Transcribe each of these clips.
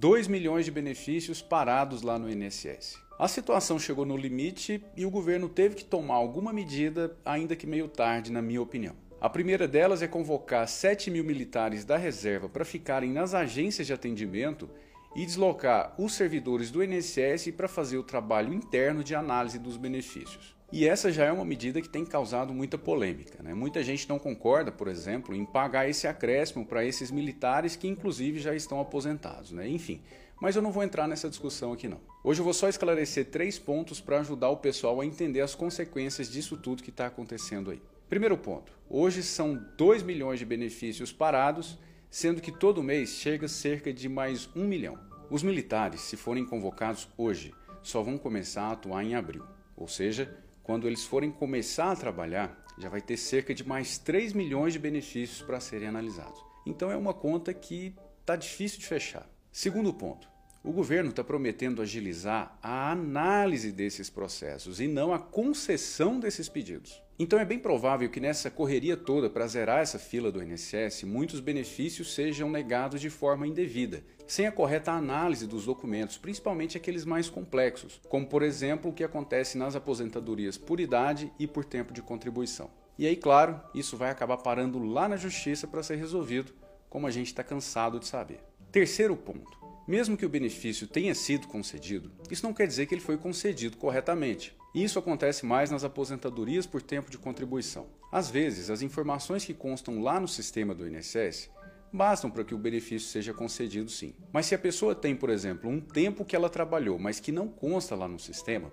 2 milhões de benefícios parados lá no INSS. A situação chegou no limite e o governo teve que tomar alguma medida, ainda que meio tarde, na minha opinião. A primeira delas é convocar 7 mil militares da reserva para ficarem nas agências de atendimento e deslocar os servidores do INSS para fazer o trabalho interno de análise dos benefícios. E essa já é uma medida que tem causado muita polêmica. Né? Muita gente não concorda, por exemplo, em pagar esse acréscimo para esses militares que, inclusive, já estão aposentados. Né? Enfim, mas eu não vou entrar nessa discussão aqui não. Hoje eu vou só esclarecer três pontos para ajudar o pessoal a entender as consequências disso tudo que está acontecendo aí. Primeiro ponto: hoje são 2 milhões de benefícios parados, sendo que todo mês chega cerca de mais um milhão. Os militares, se forem convocados hoje, só vão começar a atuar em abril, ou seja, quando eles forem começar a trabalhar, já vai ter cerca de mais 3 milhões de benefícios para serem analisados. Então é uma conta que está difícil de fechar. Segundo ponto, o governo está prometendo agilizar a análise desses processos e não a concessão desses pedidos. Então é bem provável que nessa correria toda para zerar essa fila do INSS, muitos benefícios sejam negados de forma indevida, sem a correta análise dos documentos, principalmente aqueles mais complexos, como por exemplo o que acontece nas aposentadorias por idade e por tempo de contribuição. E aí, claro, isso vai acabar parando lá na justiça para ser resolvido, como a gente está cansado de saber. Terceiro ponto. Mesmo que o benefício tenha sido concedido, isso não quer dizer que ele foi concedido corretamente. Isso acontece mais nas aposentadorias por tempo de contribuição. Às vezes, as informações que constam lá no sistema do INSS bastam para que o benefício seja concedido sim. Mas se a pessoa tem, por exemplo, um tempo que ela trabalhou, mas que não consta lá no sistema,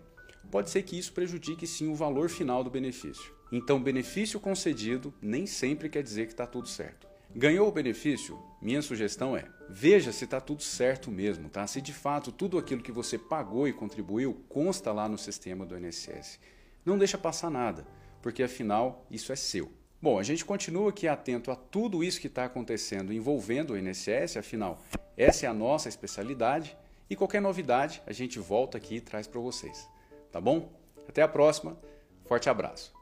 pode ser que isso prejudique sim o valor final do benefício. Então, benefício concedido nem sempre quer dizer que está tudo certo. Ganhou o benefício? Minha sugestão é: veja se está tudo certo mesmo, tá? Se de fato tudo aquilo que você pagou e contribuiu consta lá no sistema do INSS. Não deixa passar nada, porque afinal isso é seu. Bom, a gente continua aqui atento a tudo isso que está acontecendo envolvendo o INSS, afinal, essa é a nossa especialidade e qualquer novidade a gente volta aqui e traz para vocês. Tá bom? Até a próxima, forte abraço.